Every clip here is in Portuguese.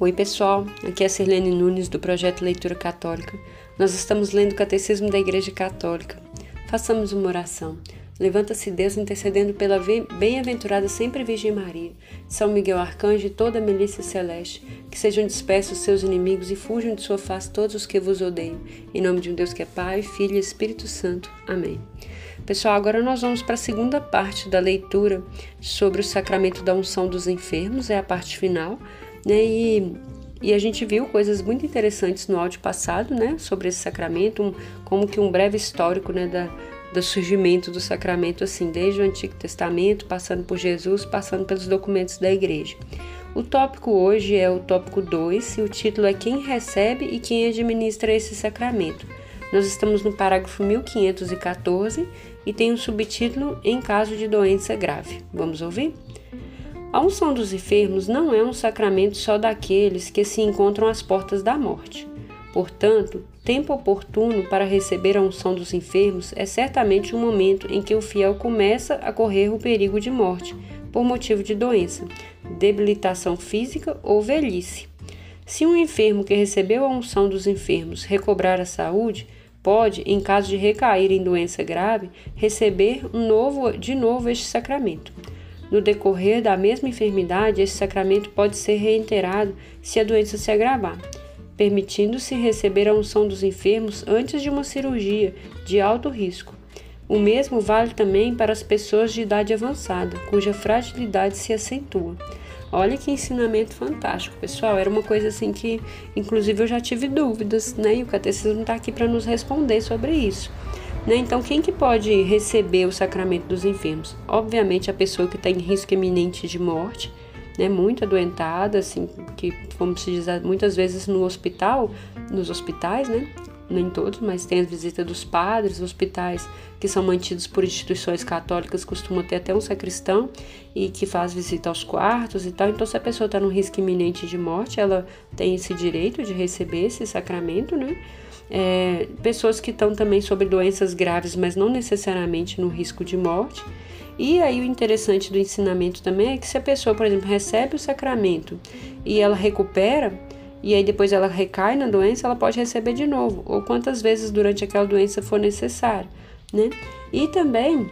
Oi, pessoal. Aqui é a Sirlene Nunes do projeto Leitura Católica. Nós estamos lendo o Catecismo da Igreja Católica. Façamos uma oração. Levanta-se Deus intercedendo pela bem-aventurada sempre Virgem Maria, São Miguel Arcanjo e toda a milícia celeste, que sejam dispersos seus inimigos e fujam de sua face todos os que vos odeiam. Em nome de um Deus que é Pai, Filho e Espírito Santo. Amém. Pessoal, agora nós vamos para a segunda parte da leitura sobre o sacramento da unção dos enfermos, é a parte final né? E, e a gente viu coisas muito interessantes no áudio passado, né? Sobre esse sacramento, um, como que um breve histórico, né? Da, do surgimento do sacramento, assim, desde o Antigo Testamento, passando por Jesus, passando pelos documentos da igreja. O tópico hoje é o tópico 2 e o título é Quem recebe e quem administra esse sacramento. Nós estamos no parágrafo 1514 e tem um subtítulo Em caso de doença grave. Vamos ouvir? A unção dos enfermos não é um sacramento só daqueles que se encontram às portas da morte. Portanto, tempo oportuno para receber a unção dos enfermos é certamente um momento em que o fiel começa a correr o perigo de morte por motivo de doença, debilitação física ou velhice. Se um enfermo que recebeu a unção dos enfermos recobrar a saúde, pode, em caso de recair em doença grave, receber um novo, de novo este sacramento. No decorrer da mesma enfermidade, esse sacramento pode ser reiterado se a doença se agravar, permitindo-se receber a unção dos enfermos antes de uma cirurgia de alto risco. O mesmo vale também para as pessoas de idade avançada, cuja fragilidade se acentua. Olha que ensinamento fantástico, pessoal. Era uma coisa assim que, inclusive, eu já tive dúvidas, né? E o catecismo está aqui para nos responder sobre isso. Né? Então, quem que pode receber o sacramento dos enfermos? Obviamente, a pessoa que está em risco iminente de morte, né? muito adoentada, assim, que, como se diz, muitas vezes no hospital, nos hospitais, né? nem todos, mas tem a visita dos padres, hospitais que são mantidos por instituições católicas costumam ter até um sacristão e que faz visita aos quartos e tal. Então, se a pessoa está no risco iminente de morte, ela tem esse direito de receber esse sacramento, né? É, pessoas que estão também sobre doenças graves, mas não necessariamente no risco de morte. E aí o interessante do ensinamento também é que se a pessoa, por exemplo, recebe o sacramento e ela recupera, e aí depois ela recai na doença, ela pode receber de novo, ou quantas vezes durante aquela doença for necessário, né? E também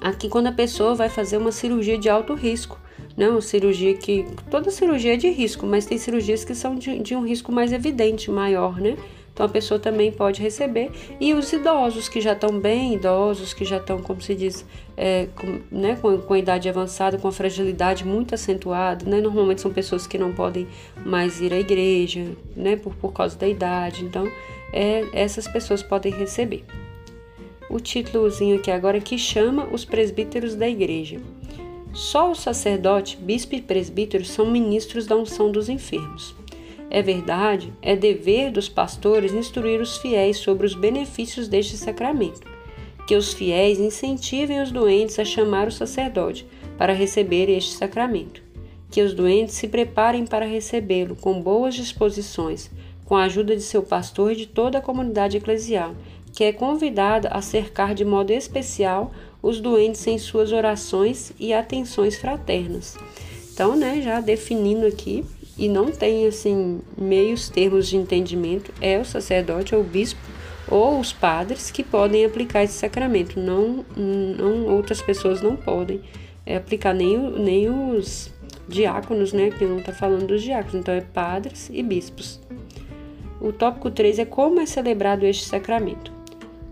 aqui quando a pessoa vai fazer uma cirurgia de alto risco, não, cirurgia que toda cirurgia é de risco, mas tem cirurgias que são de, de um risco mais evidente, maior, né? Então a pessoa também pode receber. E os idosos que já estão bem idosos, que já estão, como se diz, é, com, né, com, com a idade avançada, com a fragilidade muito acentuada, né? Normalmente são pessoas que não podem mais ir à igreja, né? Por, por causa da idade. Então, é, essas pessoas podem receber. O títulozinho aqui agora que chama os presbíteros da igreja. Só o sacerdote, bispo e presbítero são ministros da unção dos enfermos. É verdade, é dever dos pastores instruir os fiéis sobre os benefícios deste sacramento. Que os fiéis incentivem os doentes a chamar o sacerdote para receber este sacramento. Que os doentes se preparem para recebê-lo com boas disposições, com a ajuda de seu pastor e de toda a comunidade eclesial, que é convidada a cercar de modo especial os doentes em suas orações e atenções fraternas. Então, né, já definindo aqui e não tem assim meios termos de entendimento, é o sacerdote ou o bispo ou os padres que podem aplicar esse sacramento. Não, não outras pessoas não podem é, aplicar nem, nem os diáconos, né? Que não está falando dos diáconos, então é padres e bispos. O tópico 3 é como é celebrado este sacramento.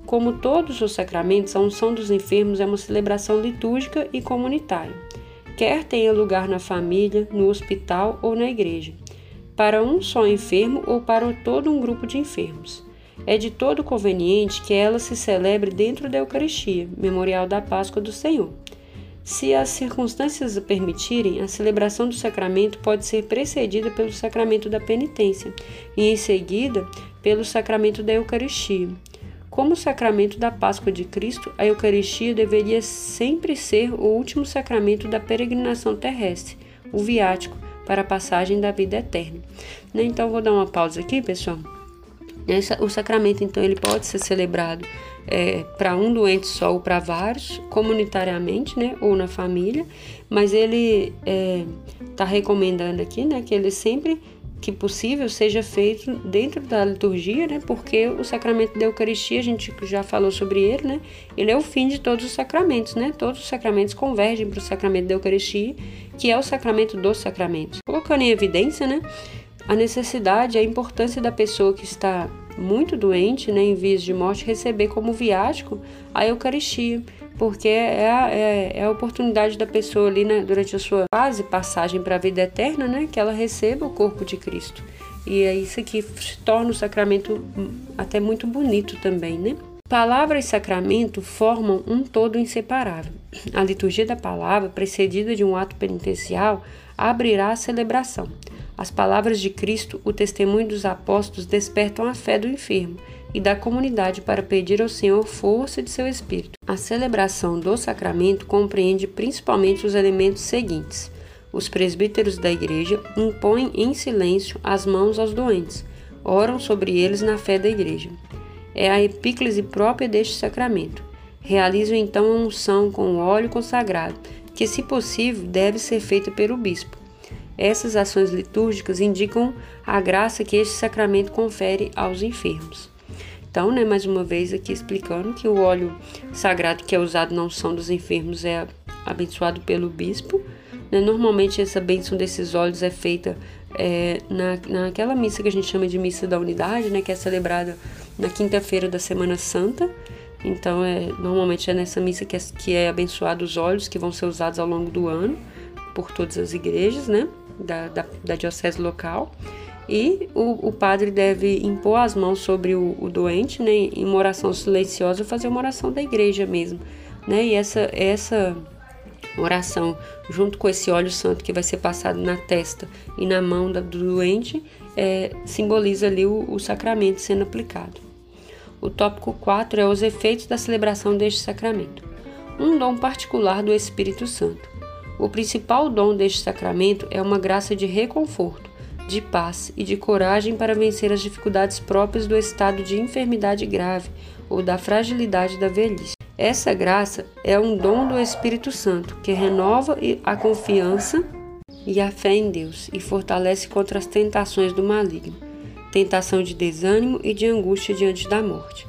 Como todos os sacramentos, a unção dos enfermos é uma celebração litúrgica e comunitária quer tenha lugar na família, no hospital ou na igreja, para um só enfermo ou para todo um grupo de enfermos. É de todo conveniente que ela se celebre dentro da Eucaristia, memorial da Páscoa do Senhor. Se as circunstâncias o permitirem, a celebração do sacramento pode ser precedida pelo sacramento da penitência e, em seguida, pelo sacramento da Eucaristia. Como sacramento da Páscoa de Cristo, a Eucaristia deveria sempre ser o último sacramento da peregrinação terrestre, o viático, para a passagem da vida eterna. Né, então, vou dar uma pausa aqui, pessoal. o sacramento, então, ele pode ser celebrado é, para um doente só ou para vários, comunitariamente, né, ou na família, mas ele está é, tá recomendando aqui, né, que ele sempre que possível seja feito dentro da liturgia, né? Porque o sacramento da Eucaristia, a gente já falou sobre ele, né? Ele é o fim de todos os sacramentos, né? Todos os sacramentos convergem para o sacramento da Eucaristia, que é o sacramento dos sacramentos. Colocando em evidência, né? A necessidade, a importância da pessoa que está muito doente, né, em vias de morte, receber como viático a Eucaristia porque é a, é, é a oportunidade da pessoa ali, né, durante a sua fase, passagem para a vida eterna, né, que ela receba o corpo de Cristo. E é isso que torna o sacramento até muito bonito também, né? Palavra e sacramento formam um todo inseparável. A liturgia da palavra, precedida de um ato penitencial, abrirá a celebração. As palavras de Cristo, o testemunho dos apóstolos, despertam a fé do enfermo e da comunidade para pedir ao Senhor força de seu espírito. A celebração do sacramento compreende principalmente os elementos seguintes: os presbíteros da igreja impõem em silêncio as mãos aos doentes, oram sobre eles na fé da igreja. É a epíclise própria deste sacramento. Realizam então a unção com o óleo consagrado, que, se possível, deve ser feita pelo bispo. Essas ações litúrgicas indicam a graça que este sacramento confere aos enfermos. Então, né, mais uma vez aqui explicando que o óleo sagrado que é usado na unção dos enfermos é abençoado pelo bispo. Né? Normalmente essa bênção desses óleos é feita é, na, naquela missa que a gente chama de missa da unidade, né, que é celebrada na quinta-feira da Semana Santa. Então, é, normalmente é nessa missa que é, que é abençoado os óleos que vão ser usados ao longo do ano por todas as igrejas, né, da, da, da diocese local e o, o, padre deve impor as mãos sobre o, o, doente, né, em uma oração silenciosa, fazer uma oração da igreja mesmo, né, e essa, essa oração, junto com esse óleo santo que vai ser passado na testa e na mão do doente, é, simboliza ali o, o sacramento sendo aplicado. O tópico 4 é os efeitos da celebração deste sacramento. Um dom particular do Espírito Santo. O principal dom deste sacramento é uma graça de reconforto de paz e de coragem para vencer as dificuldades próprias do estado de enfermidade grave ou da fragilidade da velhice. Essa graça é um dom do Espírito Santo que renova a confiança e a fé em Deus e fortalece contra as tentações do maligno, tentação de desânimo e de angústia diante da morte.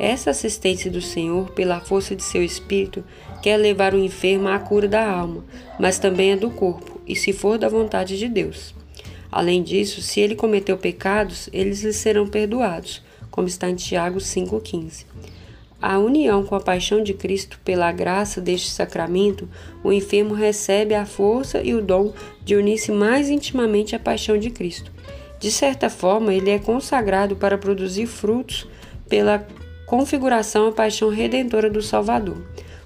Essa assistência do Senhor, pela força de seu Espírito, quer levar o enfermo à cura da alma, mas também a do corpo, e se for da vontade de Deus. Além disso, se ele cometeu pecados, eles lhe serão perdoados, como está em Tiago 5,15. A união com a paixão de Cristo pela graça deste sacramento, o enfermo recebe a força e o dom de unir-se mais intimamente à paixão de Cristo. De certa forma, ele é consagrado para produzir frutos pela configuração à paixão redentora do Salvador.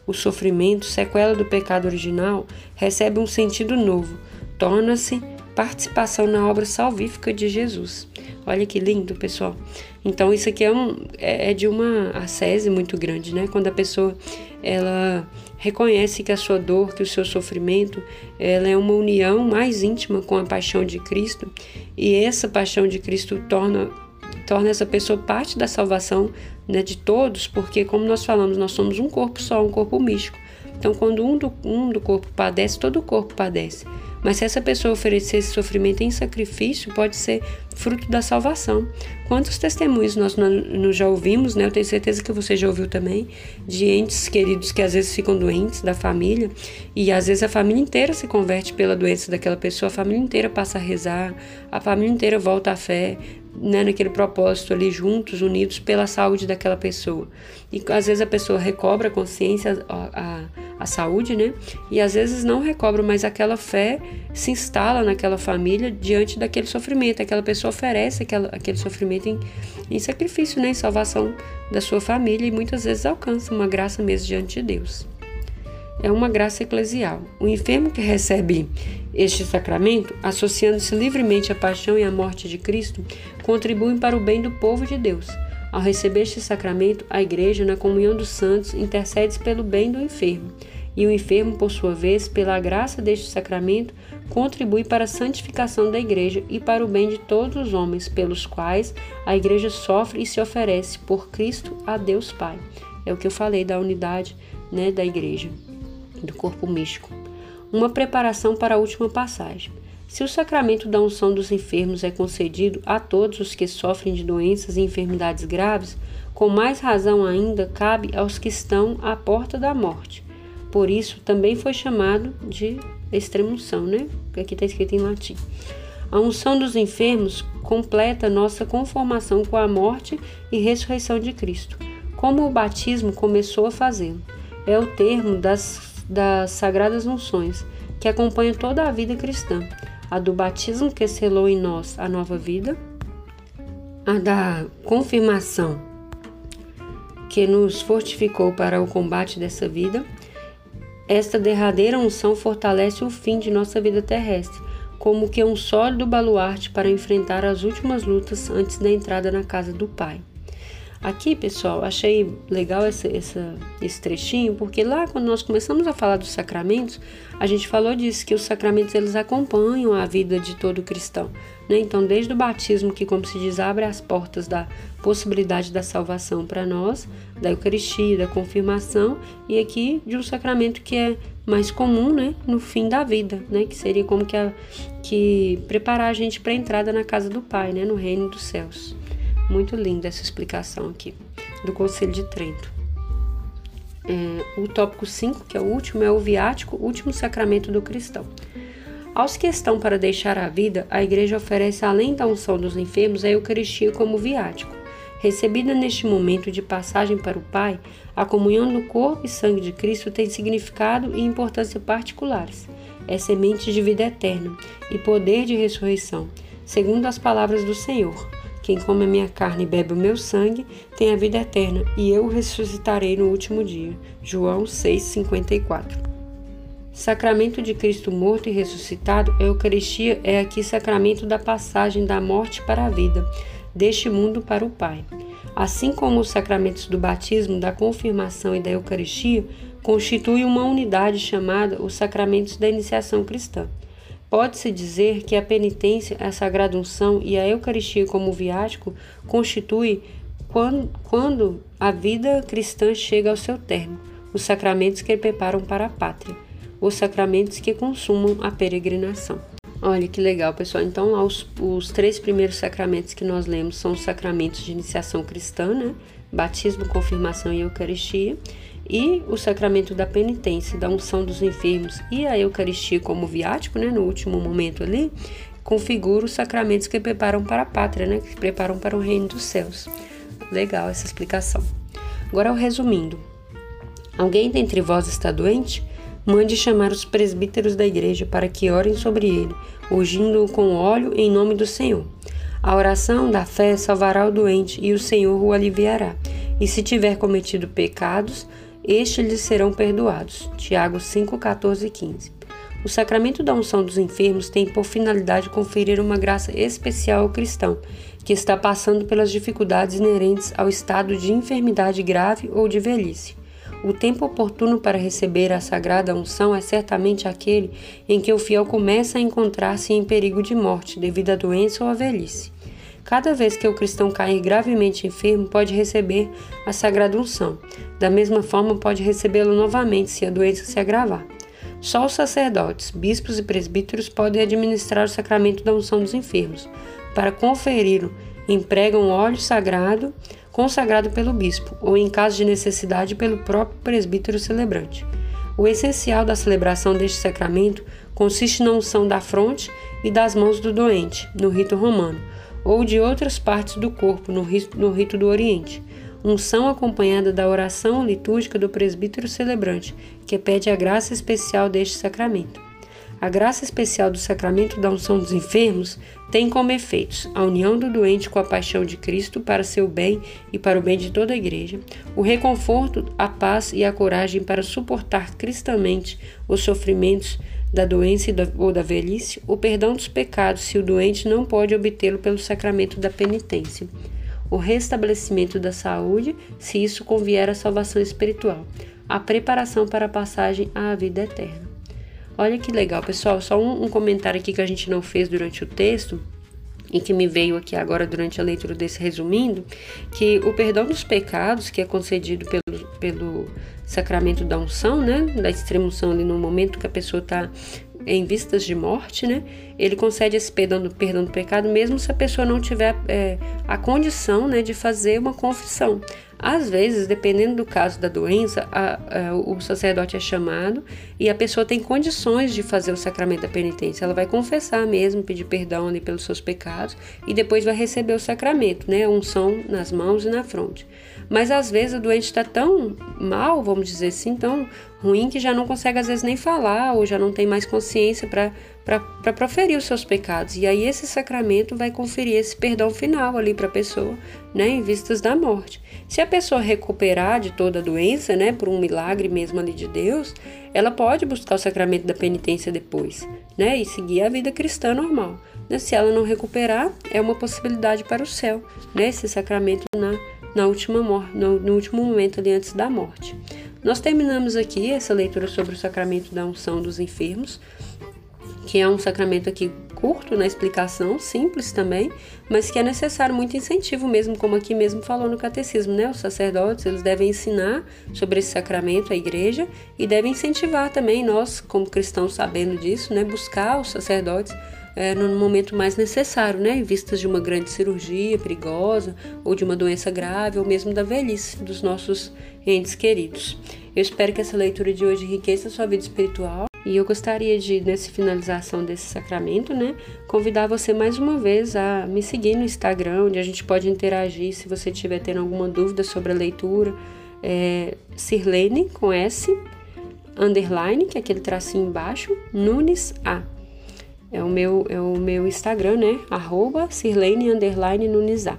O sofrimento, sequela do pecado original, recebe um sentido novo, torna-se participação na obra salvífica de Jesus. Olha que lindo, pessoal. Então isso aqui é, um, é, é de uma ascese muito grande, né? Quando a pessoa ela reconhece que a sua dor, que o seu sofrimento, ela é uma união mais íntima com a paixão de Cristo e essa paixão de Cristo torna torna essa pessoa parte da salvação né, de todos, porque como nós falamos, nós somos um corpo só, um corpo místico. Então, quando um do, um do corpo padece, todo o corpo padece. Mas se essa pessoa oferecer esse sofrimento em sacrifício, pode ser fruto da salvação. Quantos testemunhos nós já ouvimos, né? Eu tenho certeza que você já ouviu também, de entes queridos que às vezes ficam doentes da família e às vezes a família inteira se converte pela doença daquela pessoa, a família inteira passa a rezar, a família inteira volta à fé, né, naquele propósito ali juntos, unidos pela saúde daquela pessoa. E às vezes a pessoa recobra a consciência, a, a, a saúde, né? E às vezes não recobra, mas aquela fé se instala naquela família diante daquele sofrimento. Aquela pessoa oferece aquela, aquele sofrimento em, em sacrifício, né? Em salvação da sua família e muitas vezes alcança uma graça mesmo diante de Deus. É uma graça eclesial. O enfermo que recebe este sacramento, associando-se livremente à paixão e à morte de Cristo, contribuem para o bem do povo de Deus. Ao receber este sacramento, a Igreja, na comunhão dos santos, intercede pelo bem do enfermo, e o enfermo, por sua vez, pela graça deste sacramento, contribui para a santificação da Igreja e para o bem de todos os homens, pelos quais a Igreja sofre e se oferece por Cristo a Deus Pai. É o que eu falei da unidade né, da Igreja, do corpo místico uma preparação para a última passagem. Se o sacramento da unção dos enfermos é concedido a todos os que sofrem de doenças e enfermidades graves, com mais razão ainda cabe aos que estão à porta da morte. Por isso também foi chamado de extremunção, né? Aqui está escrito em latim. A unção dos enfermos completa nossa conformação com a morte e ressurreição de Cristo, como o batismo começou a fazê-lo. É o termo das, das sagradas unções que acompanha toda a vida cristã a do batismo que selou em nós a nova vida, a da confirmação que nos fortificou para o combate dessa vida. Esta derradeira unção fortalece o fim de nossa vida terrestre, como que um sólido baluarte para enfrentar as últimas lutas antes da entrada na casa do Pai. Aqui, pessoal, achei legal esse trechinho, porque lá quando nós começamos a falar dos sacramentos, a gente falou disso, que os sacramentos eles acompanham a vida de todo cristão. Né? Então, desde o batismo, que, como se diz, abre as portas da possibilidade da salvação para nós, da Eucaristia, da confirmação, e aqui de um sacramento que é mais comum né? no fim da vida, né? que seria como que, a, que preparar a gente para a entrada na casa do Pai, né? no reino dos céus. Muito linda essa explicação aqui do Conselho de Trento. É, o tópico 5, que é o último, é o viático, último sacramento do cristão. Aos que estão para deixar a vida, a Igreja oferece, além da unção dos enfermos, a Eucaristia como viático. Recebida neste momento de passagem para o Pai, a comunhão no corpo e sangue de Cristo tem significado e importância particulares. É semente de vida eterna e poder de ressurreição, segundo as palavras do Senhor. Quem come a minha carne e bebe o meu sangue tem a vida eterna, e eu o ressuscitarei no último dia. João 6:54. Sacramento de Cristo morto e ressuscitado, a Eucaristia é aqui sacramento da passagem da morte para a vida, deste mundo para o Pai. Assim como os sacramentos do batismo, da confirmação e da Eucaristia, constituem uma unidade chamada os sacramentos da iniciação cristã. Pode-se dizer que a penitência, a sagrada unção e a Eucaristia como viático constitui quando, quando a vida cristã chega ao seu termo, os sacramentos que preparam para a pátria, os sacramentos que consumam a peregrinação. Olha que legal, pessoal. Então, os, os três primeiros sacramentos que nós lemos são os sacramentos de iniciação cristã, né? Batismo, confirmação e Eucaristia e o sacramento da penitência, da unção dos enfermos e a Eucaristia como viático, né, no último momento ali, configura os sacramentos que preparam para a pátria, né, que preparam para o reino dos céus. Legal essa explicação. Agora, resumindo: alguém dentre vós está doente? Mande chamar os presbíteros da igreja para que orem sobre ele, ungindo-o com óleo em nome do Senhor. A oração da fé salvará o doente e o Senhor o aliviará. E se tiver cometido pecados, estes lhes serão perdoados. Tiago 5, 14 e 15. O sacramento da unção dos enfermos tem por finalidade conferir uma graça especial ao cristão, que está passando pelas dificuldades inerentes ao estado de enfermidade grave ou de velhice. O tempo oportuno para receber a sagrada unção é certamente aquele em que o fiel começa a encontrar-se em perigo de morte devido à doença ou à velhice. Cada vez que o cristão cair gravemente enfermo, pode receber a sagrada unção. Da mesma forma, pode recebê-lo novamente se a doença se agravar. Só os sacerdotes, bispos e presbíteros podem administrar o sacramento da unção dos enfermos. Para conferi-lo, empregam óleo sagrado consagrado pelo bispo, ou em caso de necessidade, pelo próprio presbítero celebrante. O essencial da celebração deste sacramento consiste na unção da fronte e das mãos do doente, no rito romano ou de outras partes do corpo no rito, no rito do Oriente. Unção acompanhada da oração litúrgica do presbítero celebrante, que pede a graça especial deste sacramento. A graça especial do sacramento da unção dos enfermos tem como efeitos a união do doente com a paixão de Cristo para seu bem e para o bem de toda a igreja, o reconforto, a paz e a coragem para suportar cristamente os sofrimentos da doença ou da velhice, o perdão dos pecados se o doente não pode obtê-lo pelo sacramento da penitência, o restabelecimento da saúde, se isso convier à salvação espiritual, a preparação para a passagem à vida eterna. Olha que legal, pessoal. Só um, um comentário aqui que a gente não fez durante o texto e que me veio aqui agora durante a leitura desse resumindo, que o perdão dos pecados, que é concedido pelo, pelo sacramento da unção, né, da extremunção ali no momento que a pessoa está em vistas de morte, né? Ele concede esse perdão do, perdão do pecado mesmo se a pessoa não tiver é, a condição né, de fazer uma confissão. Às vezes, dependendo do caso da doença, a, a, o sacerdote é chamado e a pessoa tem condições de fazer o sacramento da penitência. Ela vai confessar mesmo, pedir perdão ali pelos seus pecados e depois vai receber o sacramento, né? Unção nas mãos e na fronte. Mas às vezes o doente está tão mal, vamos dizer assim, tão ruim que já não consegue às vezes nem falar ou já não tem mais consciência para proferir os seus pecados. E aí esse sacramento vai conferir esse perdão final ali para a pessoa, né, em vistas da morte. Se a pessoa recuperar de toda a doença, né, por um milagre mesmo ali de Deus, ela pode buscar o sacramento da penitência depois, né, e seguir a vida cristã normal. Né? Se ela não recuperar, é uma possibilidade para o céu, né, esse sacramento na, última no, no último momento ali antes da morte. Nós terminamos aqui essa leitura sobre o sacramento da unção dos enfermos que é um sacramento aqui curto na explicação, simples também, mas que é necessário muito incentivo mesmo, como aqui mesmo falou no catecismo, né? Os sacerdotes, eles devem ensinar sobre esse sacramento à igreja e devem incentivar também nós, como cristãos sabendo disso, né, buscar os sacerdotes é, no momento mais necessário, né, em vistas de uma grande cirurgia perigosa ou de uma doença grave ou mesmo da velhice dos nossos entes queridos. Eu espero que essa leitura de hoje enriqueça a sua vida espiritual e eu gostaria de, nessa finalização desse sacramento, né, convidar você mais uma vez a me seguir no Instagram, onde a gente pode interagir se você estiver tendo alguma dúvida sobre a leitura. É, Sirlene, com S, underline, que é aquele tracinho embaixo, Nunes A. É o meu, é o meu Instagram, né? Arroba Sirlene, underline, Nunes A.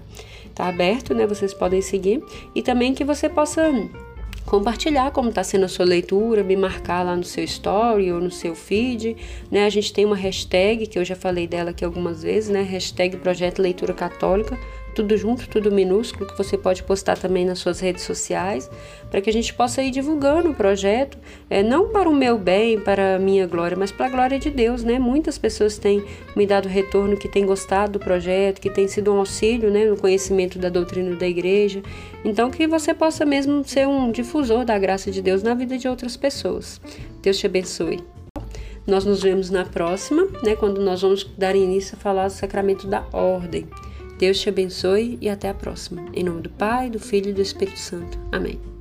Tá aberto, né? Vocês podem seguir. E também que você possa compartilhar como está sendo a sua leitura, me marcar lá no seu story ou no seu feed, né? A gente tem uma hashtag que eu já falei dela aqui algumas vezes, né? Hashtag Projeto Leitura Católica tudo junto, tudo minúsculo, que você pode postar também nas suas redes sociais, para que a gente possa ir divulgando o projeto, é, não para o meu bem, para a minha glória, mas para a glória de Deus, né? Muitas pessoas têm me dado retorno que têm gostado do projeto, que tem sido um auxílio, né, no conhecimento da doutrina da igreja. Então, que você possa mesmo ser um difusor da graça de Deus na vida de outras pessoas. Deus te abençoe. Nós nos vemos na próxima, né, quando nós vamos dar início a falar do sacramento da ordem. Deus te abençoe e até a próxima. Em nome do Pai, do Filho e do Espírito Santo. Amém.